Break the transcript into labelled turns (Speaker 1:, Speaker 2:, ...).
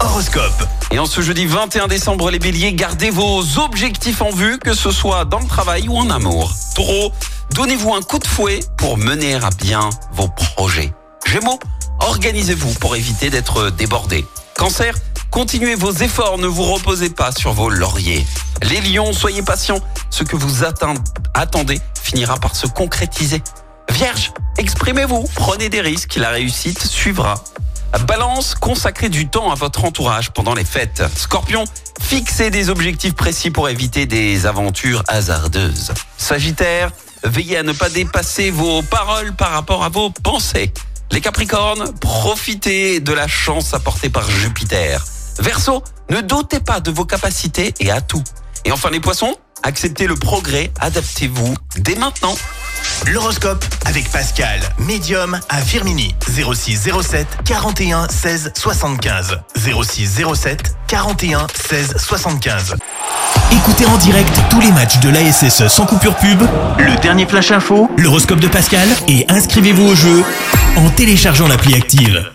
Speaker 1: Horoscope.
Speaker 2: Et en ce jeudi 21 décembre, les béliers, gardez vos objectifs en vue, que ce soit dans le travail ou en amour. Taureau, donnez-vous un coup de fouet pour mener à bien vos projets. Gémeaux, organisez-vous pour éviter d'être débordé. Cancer, continuez vos efforts, ne vous reposez pas sur vos lauriers. Les lions, soyez patients, ce que vous attendez finira par se concrétiser. Vierge, exprimez-vous, prenez des risques, la réussite suivra. Balance, consacrez du temps à votre entourage pendant les fêtes. Scorpion, fixez des objectifs précis pour éviter des aventures hasardeuses. Sagittaire, veillez à ne pas dépasser vos paroles par rapport à vos pensées. Les Capricornes, profitez de la chance apportée par Jupiter. Verseau, ne doutez pas de vos capacités et atouts. Et enfin les Poissons, acceptez le progrès, adaptez-vous dès maintenant.
Speaker 1: L'horoscope avec Pascal, médium à Firmini. 06 07 41 16 75. 06 07 41 16 75. Écoutez en direct tous les matchs de l'ASSE sans coupure pub, le dernier flash info, l'horoscope de Pascal et inscrivez-vous au jeu en téléchargeant l'appli active.